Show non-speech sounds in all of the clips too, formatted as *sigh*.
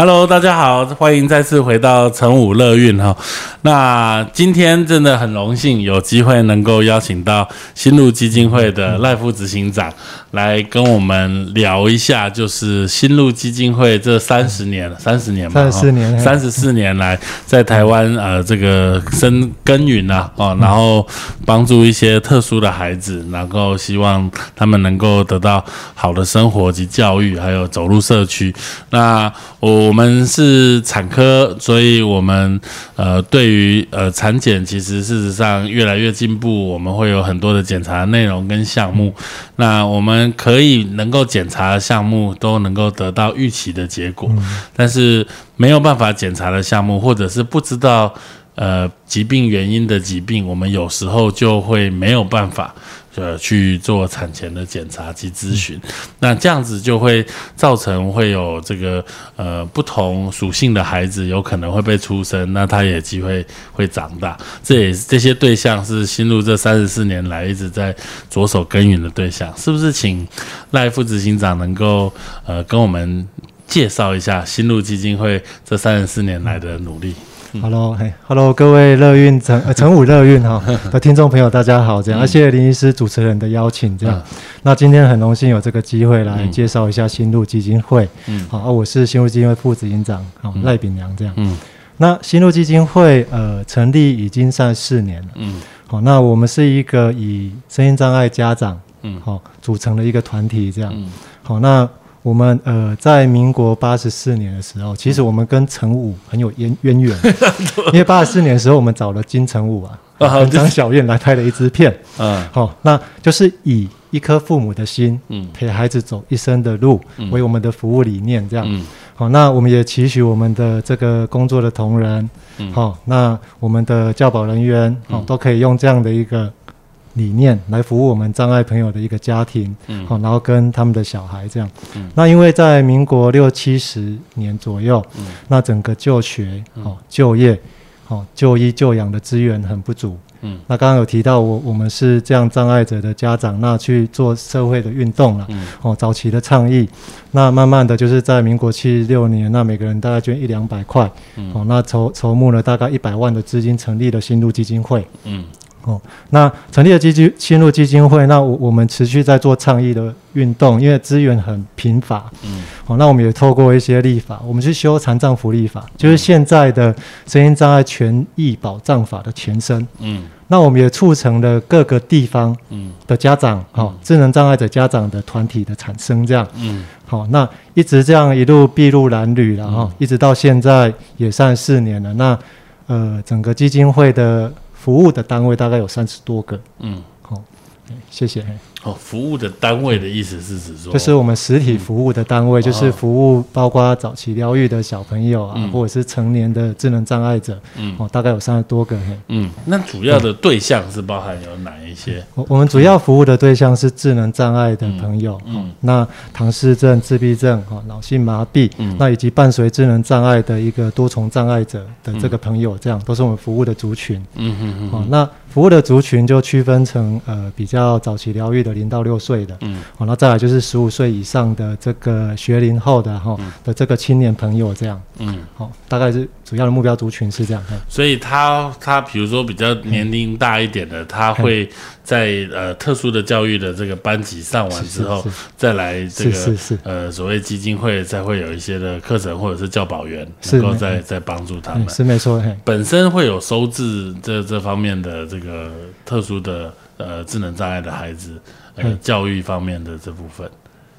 Hello，大家好，欢迎再次回到成武乐运哈。那今天真的很荣幸有机会能够邀请到新路基金会的赖副执行长来跟我们聊一下，就是新路基金会这三十年、三十年吧，三十四年、三十四年来在台湾呃这个生耕耘啊哦，然后帮助一些特殊的孩子，然后希望他们能够得到好的生活及教育，还有走入社区。那我。我们是产科，所以我们呃对于呃产检，其实事实上越来越进步。我们会有很多的检查内容跟项目，那我们可以能够检查的项目都能够得到预期的结果，但是没有办法检查的项目，或者是不知道呃疾病原因的疾病，我们有时候就会没有办法。呃，去做产前的检查及咨询，那这样子就会造成会有这个呃不同属性的孩子有可能会被出生，那他也机会会长大。这也这些对象是新入这三十四年来一直在着手耕耘的对象，是不是？请赖副执行长能够呃跟我们介绍一下新路基金会这三十四年来的努力。Hello，嘿，Hello，各位乐运成呃成武乐运哈。*laughs* 的听众朋友，大家好，这样，啊谢谢林医师主持人的邀请，这样，那今天很荣幸有这个机会来介绍一下新路基金会，嗯，好，啊我是新路基金会副执行长，好，赖炳良，这样，嗯，那新路基金会呃成立已经三十四年了，嗯，好，那我们是一个以声音障碍家长，嗯，好组成的一个团体，这样，好，那。我们呃，在民国八十四年的时候，其实我们跟陈武很有渊渊源，*laughs* 因为八十四年的时候，我们找了金城武啊，*laughs* 跟张小燕来拍了一支片，嗯，好，那就是以一颗父母的心，嗯，陪孩子走一生的路为我们的服务理念，这样，好，那我们也期许我们的这个工作的同仁，好，那我们的教保人员，好，都可以用这样的一个。理念来服务我们障碍朋友的一个家庭，嗯，好，然后跟他们的小孩这样，嗯，那因为在民国六七十年左右，嗯，那整个就学、哦就业、哦就医就养的资源很不足，嗯，那刚刚有提到我我们是这样障碍者的家长，那去做社会的运动了，嗯，哦早期的倡议，那慢慢的就是在民国七十六年，那每个人大概捐一两百块，嗯，哦那筹筹募了大概一百万的资金，成立了新路基金会，嗯。哦，那成立了基金新路基金会，那我我们持续在做倡议的运动，因为资源很贫乏，嗯，哦，那我们也透过一些立法，我们去修残障福利法，就是现在的声音障碍权益保障法的前身，嗯，那我们也促成了各个地方，嗯，的家长，哈，智能障碍者家长的团体的产生，这样，嗯，好，那一直这样一路筚路蓝缕了哈，一直到现在也算四年了，那呃，整个基金会的。服务的单位大概有三十多个。嗯，好，谢谢。哦，服务的单位的意思是指说，就是我们实体服务的单位，就是服务包括早期疗愈的小朋友啊，或者是成年的智能障碍者，嗯，哦，大概有三十多个。嗯，那主要的对象是包含有哪一些？我我们主要服务的对象是智能障碍的朋友，嗯，那唐氏症、自闭症、哈脑性麻痹，嗯，那以及伴随智能障碍的一个多重障碍者的这个朋友，这样都是我们服务的族群。嗯嗯嗯。哦，那服务的族群就区分成呃比较早期疗愈的。零到六岁的，嗯，好，那再来就是十五岁以上的这个学龄后的哈的这个青年朋友这样，嗯，好，大概是主要的目标族群是这样。所以他他比如说比较年龄大一点的，他会在呃特殊的教育的这个班级上完之后，再来这个呃所谓基金会再会有一些的课程或者是教保员能够再再帮助他们，是没错。本身会有收治这这方面的这个特殊的呃智能障碍的孩子呃。教育方面的这部分，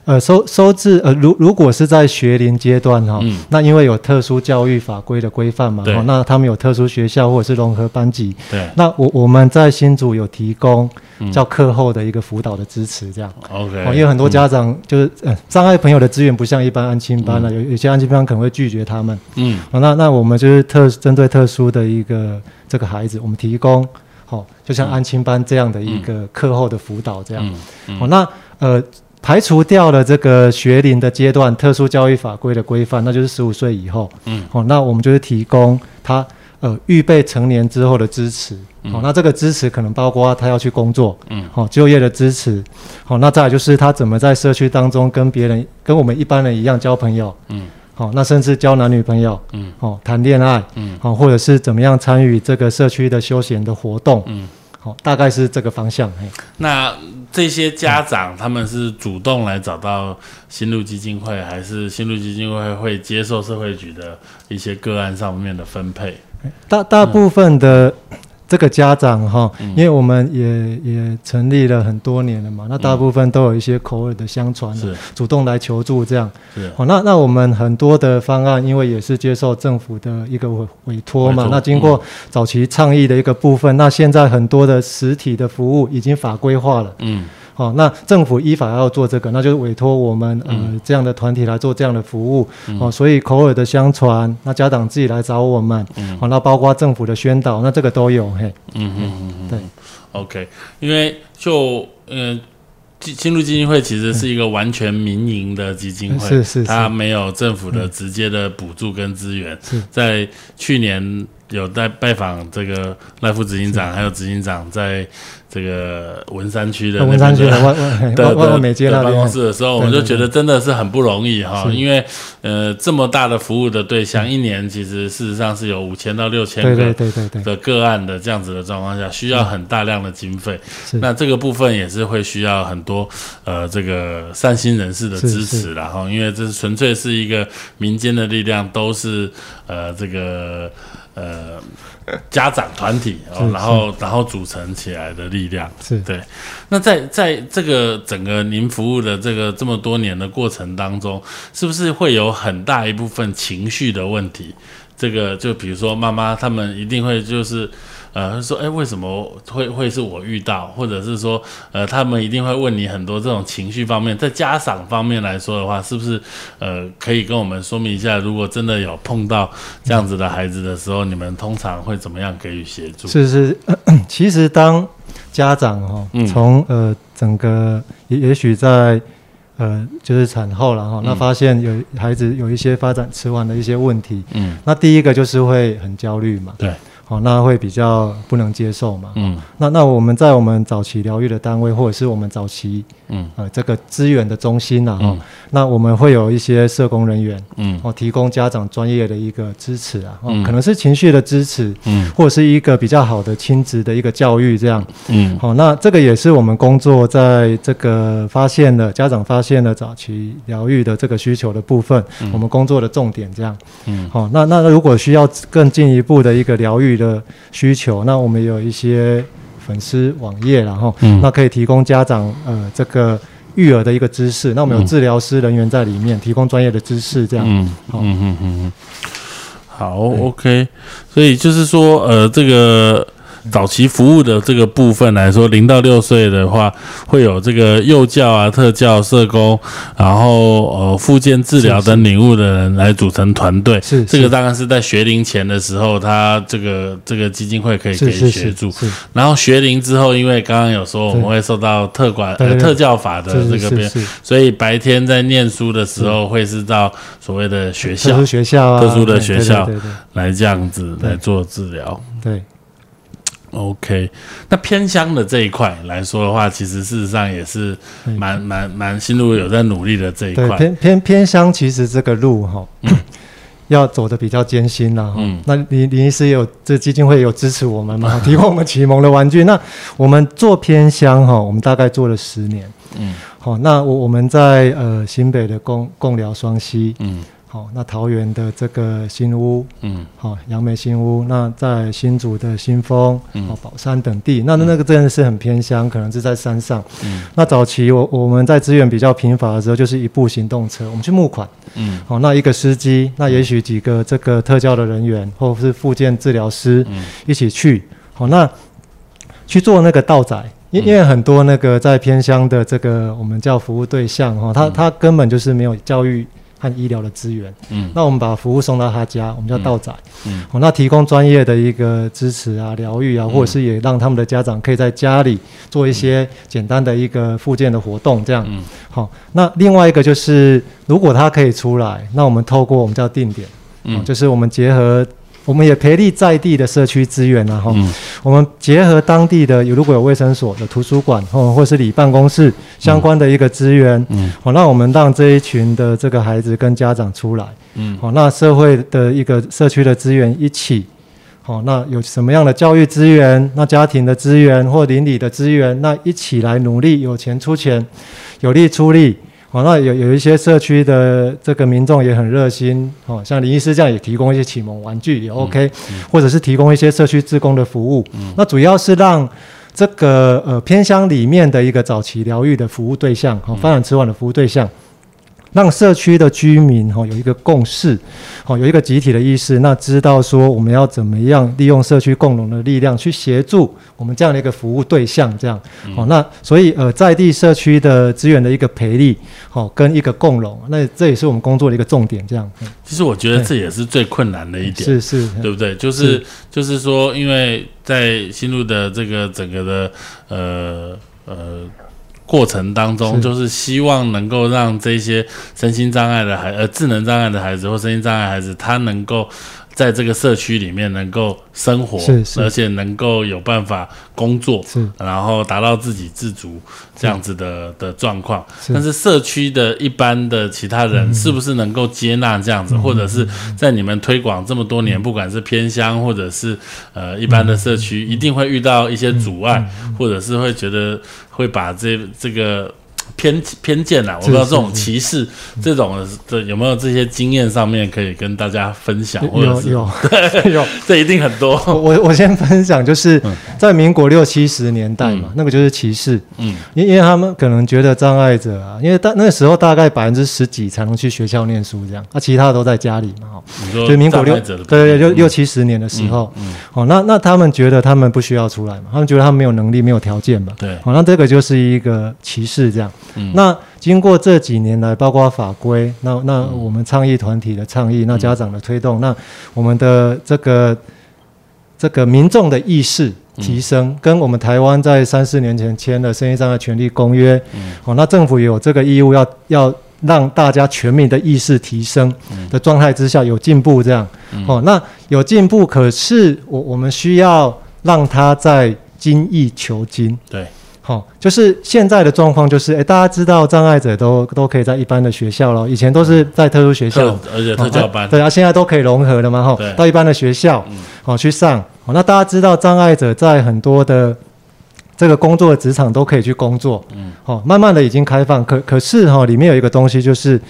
呃，收收治呃，如如果是在学龄阶段哈、嗯。那因为有特殊教育法规的规范嘛，那他们有特殊学校或者是融合班级，对。那我我们在新组有提供嗯。叫课后的一个辅导的支持，这样。，OK，哦，因为很多家长就是呃障碍朋友的资源不像一般安亲班了、有有些安亲班可能会拒绝他们。嗯。哦，那那我们就是特针对特殊的一个这个孩子，我们提供哦，就像安亲班这样的一个课后的辅导这样。嗯嗯哦，那呃排除掉了这个学龄的阶段特殊教育法规的规范，那就是十五岁以后。嗯，哦，那我们就是提供他呃预备成年之后的支持。哦，那这个支持可能包括他要去工作，嗯，哦，就业的支持。好、那再来就是他怎么在社区当中跟别人跟我们一般人一样交朋友。嗯，好、那甚至交男女朋友。嗯，哦，谈恋爱。嗯，哦、或者是怎么样参与这个社区的休闲的活动。嗯，好、大概是这个方向。嘿那这些家长他们是主动来找到新路基金会，还是新路基金会会接受社会局的一些个案上面的分配？大大部分的这个家长哈，嗯。因为我们也也成立了很多年了嘛，那大部分都有一些口耳的相传，是。主动来求助这样。是，好，那那我们很多的方案，因为也是接受政府的一个委委托。嘛，那经过早期倡议的一个部分，那现在很多的实体的服务已经法规化了。嗯好，那政府依法要做这个，那就是委托我们呃、嗯这样的团体来做这样的服务。哦，所以口耳的相传，那家长自己来找我们。嗯好，那包括政府的宣导，那这个都有。嘿，嗯嗯嗯嗯，对，OK，因为就呃。基新路基金会其实是一个完全民营的基金会，是是是它没有政府的直接的补助跟资源。是在去年有在拜访这个赖副执行长，还有执行长在这个文山区的文山区的万万嘿的万万的美街那的办公边。室的时候，我对对们就觉得真的是很不容易哈，是。因为呃这么大的服务的对象，一年其实事实上是有五千到六千对对个对对对，的个案的这样子的状况下，需要很大量的经费。是那这个部分也是会需要很多呃这个善心人士的是支持然后，因为这是纯粹是一个民间的力量，都是呃这个呃家长团体哦，然后然后组成起来的力量。是对，那在在这个整个您服务的这个这么多年的过程当中，是不是会有很大一部分情绪的问题？这个就比如说妈妈他们一定会就是呃说，哎，为什么会会是我遇到，或者是说呃他们一定会问你很多这种情绪方面，在家长方面来说的话，是不是呃可以跟我们说明一下，如果真的有碰到这样子的孩子的时候，你们通常会怎么样给予协助？是是，其实当家长哈、嗯。从呃整个也也许在呃就是产后了哈、那嗯。发现有孩子有一些发展迟缓的一些问题，嗯，那第一个就是会很焦虑嘛，对，好、那会比较不能接受嘛，嗯。那那我们在我们早期疗愈的单位，或者是我们早期嗯。呃这个资源的中心呐、哈、嗯。那我们会有一些社工人员嗯。哦，提供家长专业的一个支持啊，哦，嗯。可能是情绪的支持，嗯。或者是一个比较好的亲子的一个教育这样。嗯。好、那这个也是我们工作在这个发现了家长发现了早期疗愈的这个需求的部分，我们工作的重点这样。嗯。好、那那如果需要更进一步的一个疗愈的需求，那我们有一些粉丝网页，然后、嗯那可以提供家长呃这个育儿的一个知识。那我们有嗯治疗师人员在里面提供专业的知识，这样。嗯好嗯嗯嗯嗯，好，OK，所以就是说，呃，这个早期服务的这个部分来说，零到六岁的话，会有这个幼教啊、特教、社工，然后呃，复健治疗等领悟的人来组成团队。是这个当然是在学龄前的时候，他这个这个基金会可以给协助。是然后学龄之后，因为刚刚有说我们会受到特管呃特教法的这个边所以白天在念书的时候，会是到所谓的学校特殊学校啊，特殊的学校来这样子来做治疗。对对 OK，那偏乡的这一块来说的话，其实事实上也是对蛮蛮蛮新路有在努力的这一对块。偏偏偏乡，其实这个路哈。*coughs* 要走的比较艰辛啦，哈、嗯那林林医师也有这基金会有支持我们嘛，提供我们启蒙的玩具。那我们做偏乡哈，我们大概做了十年。嗯好、那我我们在呃新北的共共疗双溪，嗯好，那桃园的这个新屋，嗯。好，杨梅新屋，那在新竹的新丰，嗯。哦，宝山等地，那那个真的是很偏乡，可能是在山上。嗯。那早期我我们在资源比较贫乏的时候，就是一部行动车，我们去募款，嗯。好，那一个司机，那也许几个这个特教的人员，或是复健治疗师嗯。一起去，好，那去做那个道仔。因嗯。因为很多那个在偏乡的这个我们叫服务对象哈，他嗯。他根本就是没有教育和医疗的资源，嗯那我们把服务送到他家，我们叫道仔。嗯哦，那提供专业的一个支持啊、疗愈啊，或者是也让他们的家长可以在家里做一些简单的一个复健的活动，这样。嗯好、那另外一个就是，如果他可以出来，那我们透过我们叫定点，哦嗯，就是我们结合。我们也培力在地的社区资源啊，哈、嗯。我们结合当地的有如果有卫生所、的图书馆，哦，或是里办公室相关的一个资源，嗯。好、那我们让这一群的这个孩子跟家长出来，嗯。好、那社会的一个社区的资源一起，好、那有什么样的教育资源，那家庭的资源或邻里的资源，那一起来努力，有钱出钱，有力出力。好、那有有一些社区的这个民众也很热心，哦，像林医师这样也提供一些启蒙玩具也 OK，、或者是提供一些社区志工的服务。那主要是让这个呃偏乡里面的一个早期疗愈的服务对象，哦、发展迟缓的服务对象。让社区的居民哈、有一个共识，好、有一个集体的意识，那知道说我们要怎么样利用社区共荣的力量去协助我们这样的一个服务对象，这样。好、那所以呃在地社区的资源的一个培力，好、跟一个共荣，那这也是我们工作的一个重点，这样、嗯。其实我觉得这也是最困难的一点，是是，对不对？就是就是说，因为在新路的这个整个的呃呃过程当中，就是希望能够让这些身心障碍的孩呃智能障碍的孩子或身心障碍孩子，他能够在这个社区里面能够生活，是是。而且能够有办法工作，是。然后达到自给自足这样子的的状况。但是社区的一般的其他人是不是能够接纳这样子，或者是在你们推广这么多年，不管是偏乡或者是呃一般的社区，一定会遇到一些阻碍，或者是会觉得会把这这个。偏偏见啦，我不知道这种歧视，这种的有没有这些经验上面可以跟大家分享，有有 *laughs* 有。这一定很多，我我我先分享，就是在民国六七十年代嘛，那个就是歧视，嗯。因因为他们可能觉得障碍者啊，因为大那个时候大概百分之十几才能去学校念书这样，啊，其他的都在家里嘛，哈，就民国六对对，六六七十年的时候，嗯哦，那那他们觉得他们不需要出来嘛，他们觉得他们没有能力、没有条件嘛，对，好、那这个就是一个歧视这样。嗯。那经过这几年来，包括法规，那那我们倡议团体的倡议，那家长的推动，那我们的这个这个民众的意识提升，跟我们台湾在三四年前签的《生意上的权利公约》，嗯。哦，那政府也有这个义务要要让大家全民的意识提升的状态之下有进步，这样，哦，那有进步，可是我我们需要让他在精益求精。对，好、就是现在的状况就是，哎，大家知道障碍者都都可以在一般的学校了，以前都是在特殊学校，而且特教班。哦啊，对啊，现在都可以融合了嘛，哈对，到一般的学校，好、去上，好、那大家知道障碍者在很多的这个工作的职场都可以去工作，嗯，好、慢慢的已经开放，可可是哈、里面有一个东西就是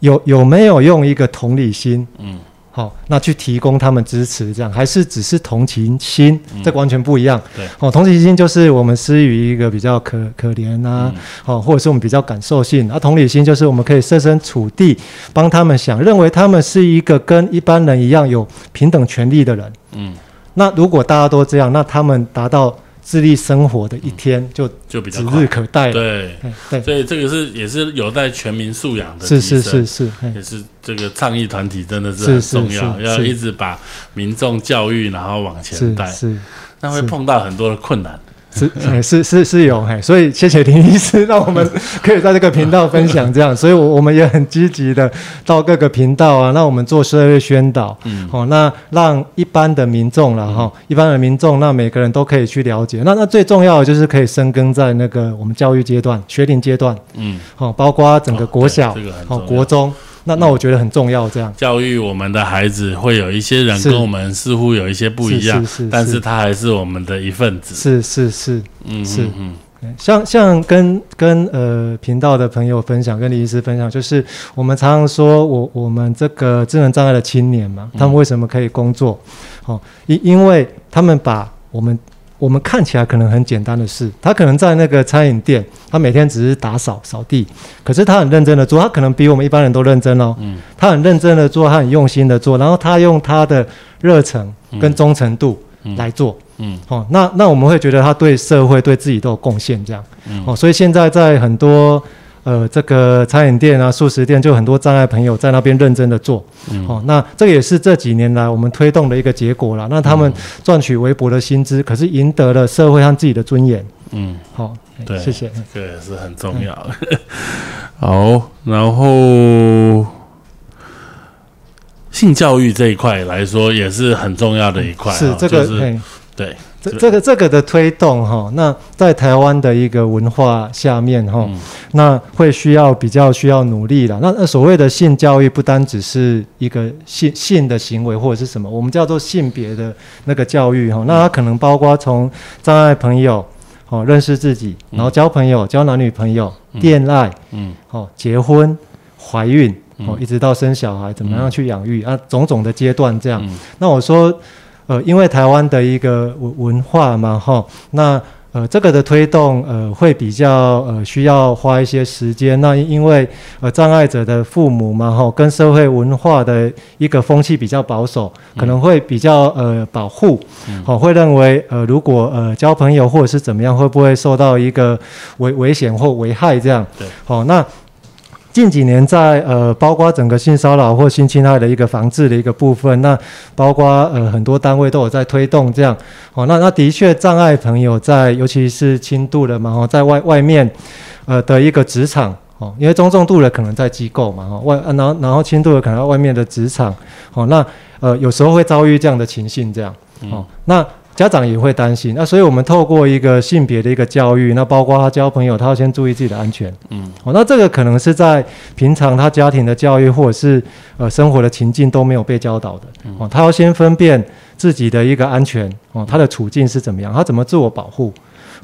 有有没有用一个同理心，嗯。好，那去提供他们支持，这样还是只是同情心，这个完全不一样。对，哦，同情心就是我们施予一个比较可可怜啊，哦，或者是我们比较感受性。啊，同理心就是我们可以设身处地帮他们想，认为他们是一个跟一般人一样有平等权利的人。嗯，那如果大家都这样，那他们达到自立生活的一天就就比较快指日可待了。对，所以这个是也是有待全民素养的是是是也是这个倡议团体真的是很重要，要一直把民众教育，然后往前带，是是。那会碰到很多的困难。是 *laughs* 哎是是是有嘿，所以谢谢林医师，让我们可以在这个频道分享这样，所以我我们也很积极的到各个频道啊，那我们做社会宣导，嗯，好、那让一般的民众了哈、一般的民众，那每个人都可以去了解，那那最重要的就是可以深耕在那个我们教育阶段、学龄阶段，嗯，好、包括整个哦国小，好、国中，那那我觉得很重要这样。教育我们的孩子，会有一些人跟我们似乎有一些不一样但是是他还是我们的一份子。是是是，嗯，是嗯嗯，像像跟跟呃频道的朋友分享，跟李医师分享，就是我们常常说我我们这个智能障碍的青年嘛，他们为什么可以工作？哦，因因为他们把我们我们看起来可能很简单的事，他可能在那个餐饮店，他每天只是打扫扫地，可是他很认真的做，他可能比我们一般人都认真哦。嗯，他很认真的做，他很用心的做，然后他用他的热忱跟忠诚度来做。嗯，哦，那那我们会觉得他对社会对自己都有贡献，这样，嗯。哦，所以现在在很多呃这个餐饮店啊、素食店，就很多障碍朋友在那边认真的做，嗯哦，那这个也是这几年来我们推动的一个结果了。那他们赚取微薄的薪资，可是赢得了社会和自己的尊严。嗯，好，对，谢谢，这个也是很重要的。*laughs* 好，然后性教育这一块来说，也是很重要的一块，是这个。对，这这个这个的推动哈，那在台湾的一个文化下面哈，那会需要比较需要努力了。那那所谓的性教育，不单只是一个性性的行为或者是什么，我们叫做性别的那个教育哈。那它可能包括从障碍朋友哦认识自己，然后交朋友、交男女朋友、恋爱，嗯，哦结婚、怀孕哦，一直到生小孩，怎么样去养育啊，种种的阶段这样。那我说。呃，因为台湾的一个文文化嘛，哈，那呃，这个的推动，呃，会比较呃需要花一些时间。那因为呃障碍者的父母嘛，哈，跟社会文化的一个风气比较保守，可能会比较呃保护，好，会认为呃如果呃交朋友或者是怎么样，会不会受到一个危危险或危害这样？对，好，那。近几年在呃，包括整个性骚扰或性侵害的一个防治的一个部分，那包括呃很多单位都有在推动这样，哦，那那的确障碍朋友在尤其是轻度的嘛，哦，在外外面呃的一个职场，哦，因为中重度的可能在机构嘛，哦，外然后然后轻度的可能在外面的职场，哦，那呃有时候会遭遇这样的情形这样，哦，那。家长也会担心，那所以我们透过一个性别的一个教育，那包括他交朋友，他要先注意自己的安全。嗯，哦，那这个可能是在平常他家庭的教育或者是呃生活的情境都没有被教导的。哦，他要先分辨自己的一个安全，哦，他的处境是怎么样，他怎么自我保护。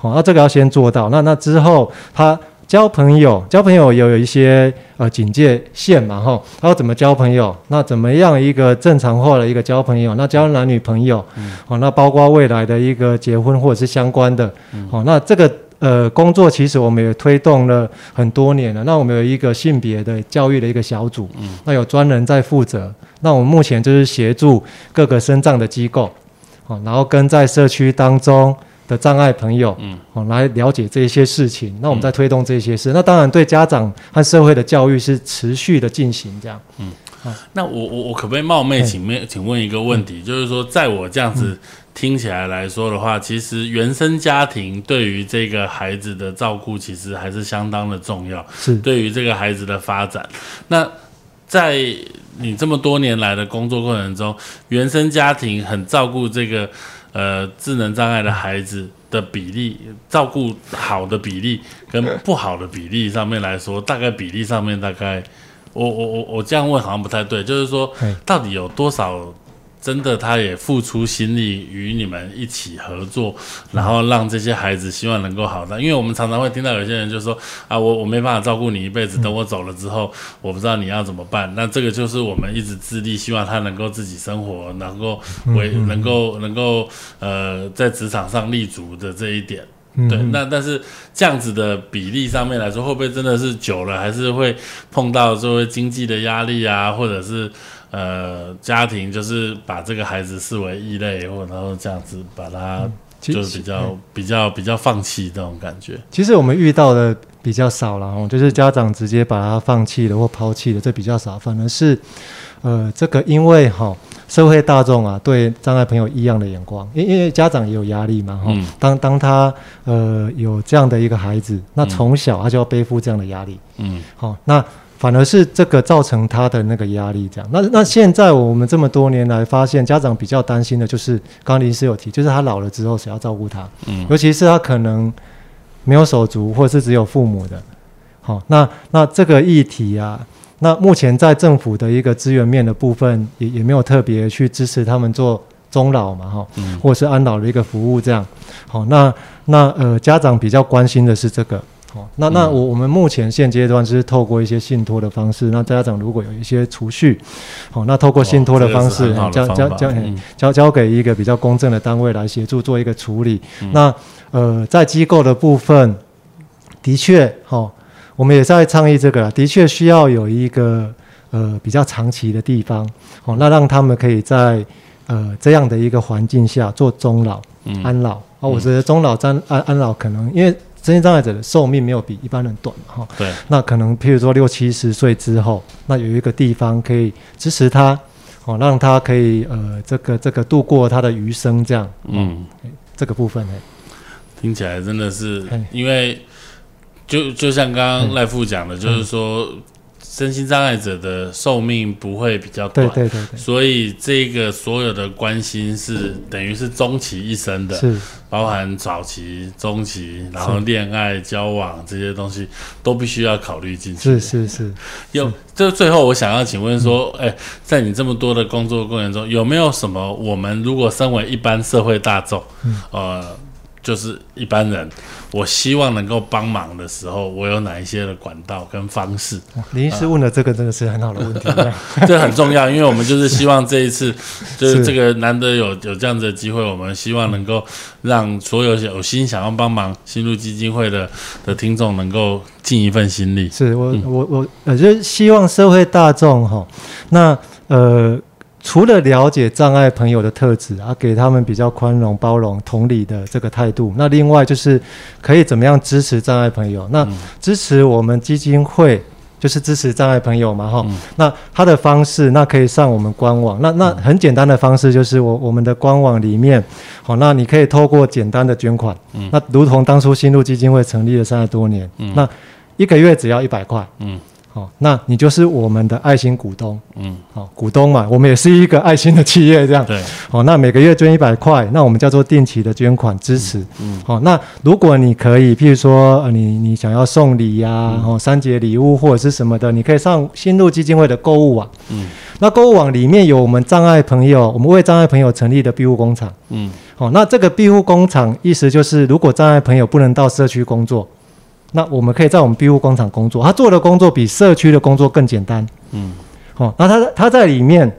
哦，那这个要先做到。那那之后他。交朋友，交朋友有有一些呃警戒线嘛，哈，他要怎么交朋友？那怎么样一个正常化的一个交朋友？那交男女朋友，哦，那包括未来的一个结婚或者是相关的，哦，那这个呃工作其实我们也推动了很多年了。那我们有一个性别的教育的一个小组，那有专人在负责。那我们目前就是协助各个身障的机构，哦，然后跟在社区当中。的障碍朋友，嗯，哦，来了解这些事情，那我们在推动这些事，那当然对家长和社会的教育是持续的进行，这样，嗯，那我我我可不可以冒昧请问，请问一个问题，就是说，在我这样子听起来来说的话，其实原生家庭对于这个孩子的照顾，其实还是相当的重要，是。对于这个孩子的发展。那在你这么多年来的工作过程中，原生家庭很照顾这个。呃，智能障碍的孩子的比例，照顾好的比例跟不好的比例上面来说，大概比例上面大概，我我我我这样问好像不太对，就是说，到底有多少？真的，他也付出心力与你们一起合作，然后让这些孩子希望能够好的。因为我们常常会听到有些人就说：“啊，我我没办法照顾你一辈子，等我走了之后，我不知道你要怎么办。”那这个就是我们一直致力希望他能够自己生活，能够为能够能够呃在职场上立足的这一点。对，那但是这样子的比例上面来说，会不会真的是久了，还是会碰到作为经济的压力啊，或者是？呃，家庭就是把这个孩子视为异类，或然后这样子把他，就是比较比较比较放弃这种感觉。其实我们遇到的比较少了哦，就是家长直接把他放弃了或抛弃了，这比较少。反而是，呃，这个因为哈社会大众啊对障碍朋友异样的眼光，因因为家长也有压力嘛哈。当当他呃有这样的一个孩子，那从小他就要背负这样的压力。嗯，好，那。反而是这个造成他的那个压力，这样。那那现在我们这么多年来发现，家长比较担心的就是，刚刚林师有提，就是他老了之后谁要照顾他？嗯，尤其是他可能没有手足，或者是只有父母的。好，那那这个议题啊，那目前在政府的一个资源面的部分，也也没有特别去支持他们做终老嘛哈，或者是安老的一个服务这样。好，那那呃家长比较关心的是这个。好，那那我我们目前现阶段是透过一些信托的方式，那家长如果有一些储蓄，好，那透过信托的方式交交交交交给一个比较公正的单位来协助做一个处理。那呃在机构的部分，的确哈，我们也在倡议这个，的确需要有一个呃比较长期的地方，哦，那让他们可以在呃这样的一个环境下做终老安老啊。我觉得终老安安安老可能因为。身心障碍者的寿命没有比一般人短哈，对，那可能譬如说六七十岁之后，那有一个地方可以支持他，哦，让他可以呃这个这个度过他的余生这样，嗯，这个部分呢，听起来真的是，因为就就像刚刚赖副讲的，就是说。身心障碍者的寿命不会比较短，对对对，所以这个所有的关心是等于是终其一生的，是。包含早期、中期，然后恋爱、交往这些东西都必须要考虑进去。是是是，有这最后我想要请问说，哎，在你这么多的工作过程中，有没有什么我们如果身为一般社会大众，呃？就是一般人，我希望能够帮忙的时候，我有哪一些的管道跟方式？林医师问的这个真的是很好的问题，*laughs* 这很重要，因为我们就是希望这一次，就是这个难得有有这样子的机会，我们希望能够让所有有心想要帮忙新入基金会的的听众能够尽一份心力。是我我我呃，就是希望社会大众哈，那呃。除了了解障碍朋友的特质啊，给他们比较宽容、包容、同理的这个态度，那另外就是可以怎么样支持障碍朋友？那支持我们基金会就是支持障碍朋友嘛，哈。那他的方式，那可以上我们官网。那那很简单的方式就是我我们的官网里面，好，那你可以透过简单的捐款，那如同当初新路基金会成立了三十多年，那一个月只要一百块，嗯。好，那你就是我们的爱心股东，嗯，好，股东嘛，我们也是一个爱心的企业，这样，对，好，那每个月捐一百块，那我们叫做定期的捐款支持，嗯，好，那如果你可以，譬如说，你你想要送礼呀，哦，三节礼物或者是什么的，你可以上新路基金会的购物网，嗯，那购物网里面有我们障碍朋友，我们为障碍朋友成立的庇护工厂，嗯，好，那这个庇护工厂意思就是，如果障碍朋友不能到社区工作。那我们可以在我们庇护工厂工作，他做的工作比社区的工作更简单。嗯，好，那他他在里面，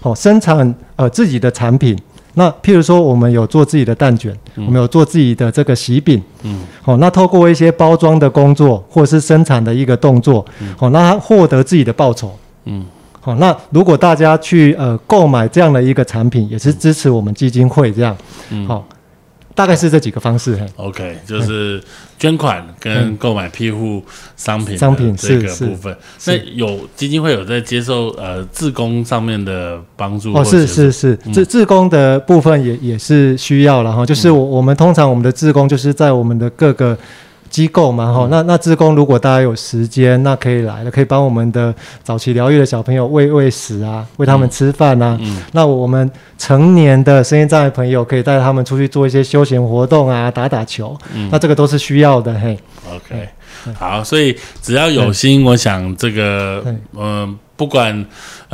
好生产呃自己的产品。那譬如说，我们有做自己的蛋卷，我们有做自己的这个喜饼。嗯，好，那透过一些包装的工作或者是生产的一个动作，好，那他获得自己的报酬。嗯，好，那如果大家去呃购买这样的一个产品，也是支持我们基金会这样。嗯，好。大概是这几个方式。OK，就是捐款跟购买庇护商品商品这个部分。那有基金会有在接受呃自工上面的帮助？哦，是是是，自自工的部分也也是需要了哈。就是我我们通常我们的自工就是在我们的各个。机构嘛，哈，那那志工如果大家有时间，那可以来了，可以帮我们的早期疗愈的小朋友喂喂食啊，喂他们吃饭啊。嗯，那我们成年的声音障碍朋友可以带他们出去做一些休闲活动啊，打打球。嗯，那这个都是需要的，嘿。OK，好，所以只要有心，我想这个，嗯。不管，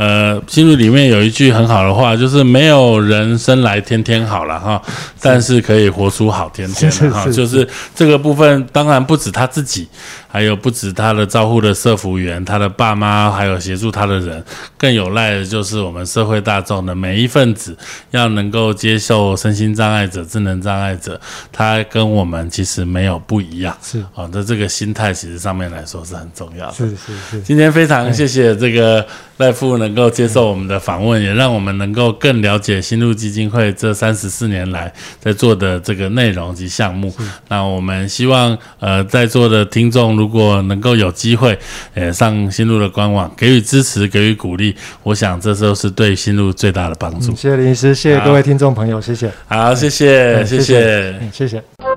呃，心路里面有一句很好的话，就是没有人生来天天好了哈，但是可以活出好天天哈，就是这个部分，当然不止他自己。还有不止他的照护的社服员，他的爸妈，还有协助他的人，更有赖的就是我们社会大众的每一份子，要能够接受身心障碍者、智能障碍者，他跟我们其实没有不一样，是啊，那这个心态其实上面来说是很重要的。是是是。今天非常谢谢这个赖夫能够接受我们的访问，也让我们能够更了解新路基金会这三十四年来在做的这个内容及项目。那我们希望呃在座的听众。如果能够有机会，呃，上新路的官网给予支持，给予鼓励，我想这时候是对新路最大的帮助。谢谢林医师，谢谢各位听众朋友，谢谢。好，谢谢，谢谢，谢谢。